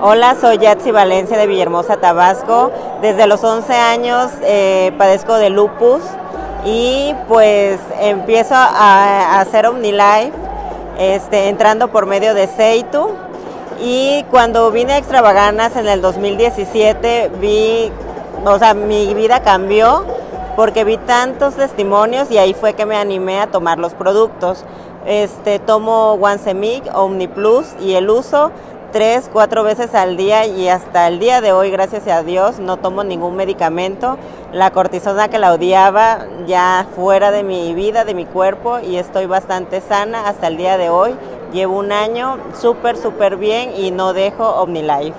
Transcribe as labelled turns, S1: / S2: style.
S1: Hola, soy Yatsi Valencia de Villahermosa, Tabasco. Desde los 11 años eh, padezco de lupus y pues empiezo a, a hacer OmniLife este, entrando por medio de Seitu. Y cuando vine a Extravaganas en el 2017 vi, o sea, mi vida cambió porque vi tantos testimonios y ahí fue que me animé a tomar los productos. Este, tomo One Omni Plus y el uso tres, cuatro veces al día y hasta el día de hoy, gracias a Dios, no tomo ningún medicamento. La cortisona que la odiaba ya fuera de mi vida, de mi cuerpo y estoy bastante sana hasta el día de hoy. Llevo un año súper, súper bien y no dejo OmniLife.